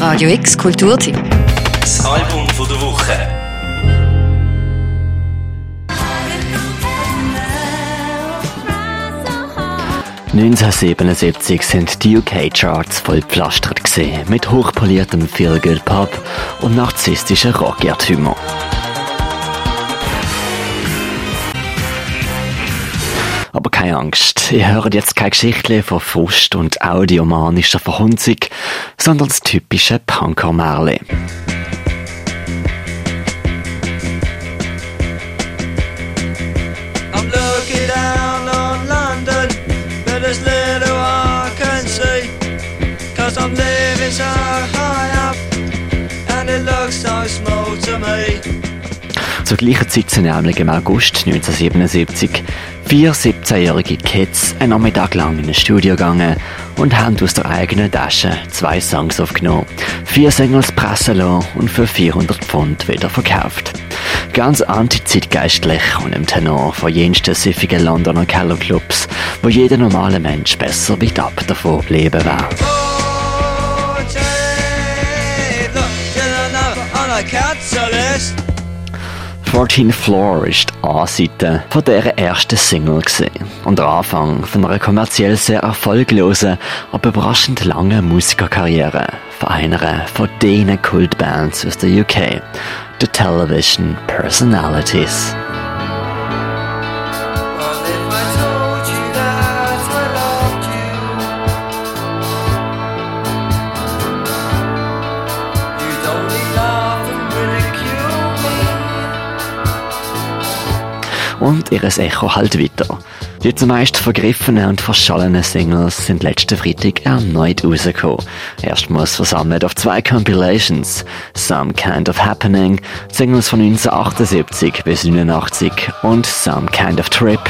Radio X Kulturtipp. Das Album von der Woche. «1977 sind die UK-Charts vollpflastert gesehen mit hochpoliertem Feel-Good-Pop und narzisstischen Rock-Irrtümern. Keine Angst, ihr hört jetzt keine Geschichte von Frust und audiomanischer Verhunzung, sondern das typische Punker-Märchen. Zur gleichen Zeit sind nämlich im August 1977 vier 17-jährige Kids einen Nachmittag lang in ein Studio gegangen und haben aus der eigenen Tasche zwei Songs aufgenommen, vier Singles pressen lassen und für 400 Pfund wieder verkauft. Ganz antizeitgeistlich und im Tenor von jensten süffigen Londoner Kellerclubs, wo jeder normale Mensch besser weit ab davon leben wäre. Oh, Jane, look, you don't know, on a cancel list. 14 Floor ist die A-Seite von dieser ersten Single gewesen. und der Anfang von einer kommerziell sehr erfolglosen, aber überraschend langen Musikerkarriere von einer von den Kultbands aus der UK, The Television Personalities. Und ihres Echo halt weiter. Die zumeist vergriffenen und verschollenen Singles sind letzten Freitag erneut rausgekommen. Erstmals versammelt auf zwei Compilations. Some Kind of Happening, Singles von 1978 bis 89 und Some Kind of Trip,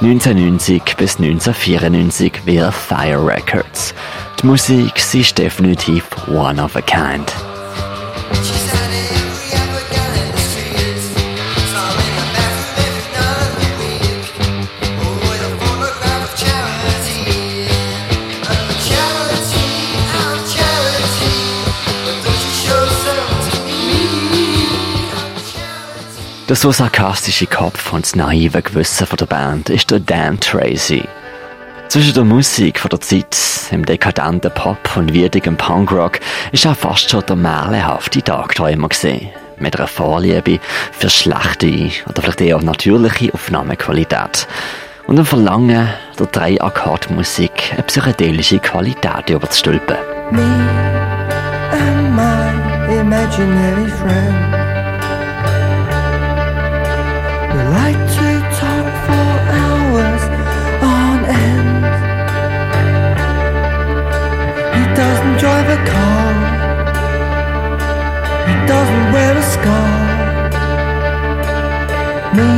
1990 bis 1994 via Fire Records. Die Musik sie ist definitiv one of a kind. Der so sarkastische Kopf und das naive Gewissen von der Band ist der Dan Tracy. Zwischen der Musik von der Zeit, im dekadenten Pop und würdigen Punkrock, ist er fast schon der märchenhafte Tagträumer gesehen. Mit einer Vorliebe für schlechte oder vielleicht eher natürliche Aufnahmequalität. Und einem Verlangen, der drei Akkordmusik eine psychedelische Qualität überzustülpen. Me and my imaginary friend. A car. He doesn't wear a scar. Me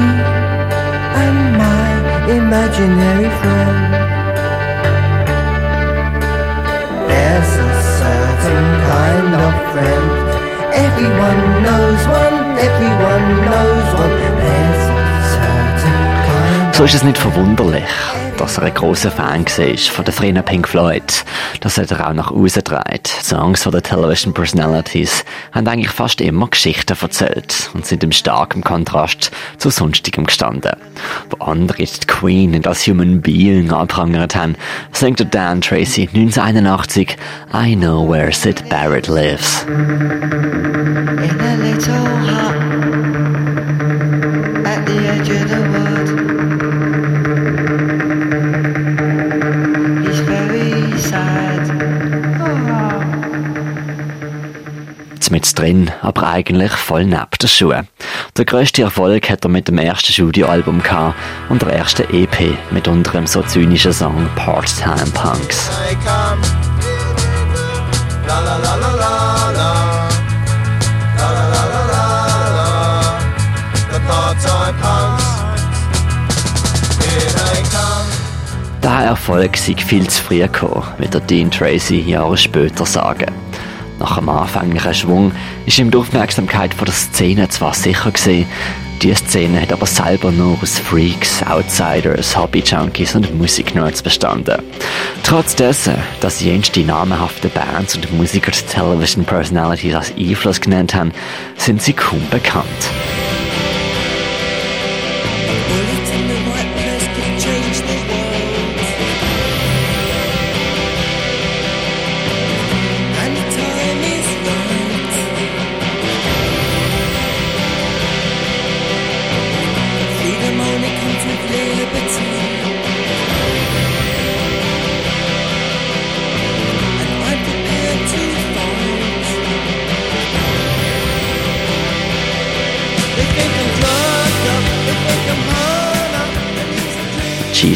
and my imaginary friend. There's a certain kind of friend. Everyone knows one, everyone knows one. There's a certain kind So ist es nicht verwunderlich, dass er ein grosser Fan war von der frühen Pink Floyd. Das hat er auch nach außen getragen. Songs von den Television Personalities haben eigentlich fast immer Geschichten erzählt und sind im starken Kontrast zu sonstigem gestanden. Wo andere die Queen nicht als Human Being anprangert haben, singt Dan Tracy 1981 I Know Where Sid Barrett Lives. in a little hut mit drin, aber eigentlich voll neben den Schuhen. Der grösste Erfolg hat er mit dem ersten Studioalbum gehabt und der ersten EP mit unter dem so zynischen Song Part-Time Punks. Der Erfolg sei viel zu früh gekommen, wird der Dean Tracy Jahre später sagen. Nach dem anfänglichen Schwung ist ihm die Aufmerksamkeit von der Szene zwar sicher gewesen, die Szene hat aber selber nur aus Freaks, Outsiders, Hobby-Junkies und Musiknerds bestanden. Trotz dessen, dass jenste namenhafte Bands und Musiker die Television Personalities als Einfluss genannt haben, sind sie kaum bekannt.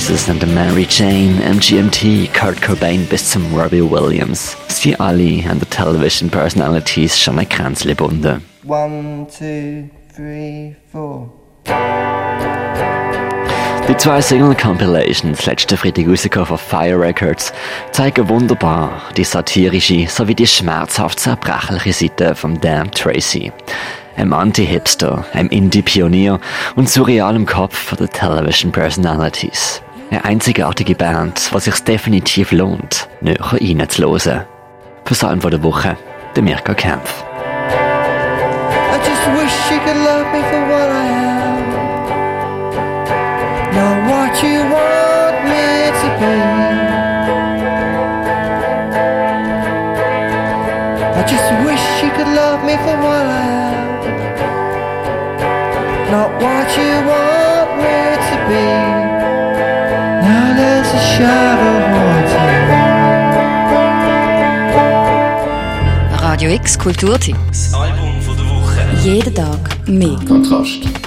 Jesus and the Mary Jane, MGMT, Kurt Cobain bis zum Robbie Williams. Sie alle haben die Television Personalities Kränzchen gebunden. One, two, three, four. Die zwei Single-Compilations, letzte Freitag rausgekommen von Fire Records, zeigen wunderbar die satirische sowie die schmerzhaft zerbrechliche Seite von Dan Tracy. Einem Anti-Hipster, einem Indie-Pionier und surrealem Kopf von der Television Personalities. Eine einzigartige Band, was sich definitiv lohnt, näher reinzuhören. Für Salm von der Woche, der Mirka Kempf. I just wish you could love me for what I am. Just wish you could love me for what I am. Not what you want me to be. Now there's a shadow haunting me. Radio X Kulturteam. Das Album von der Woche. Jeden Tag mehr. Kontrast.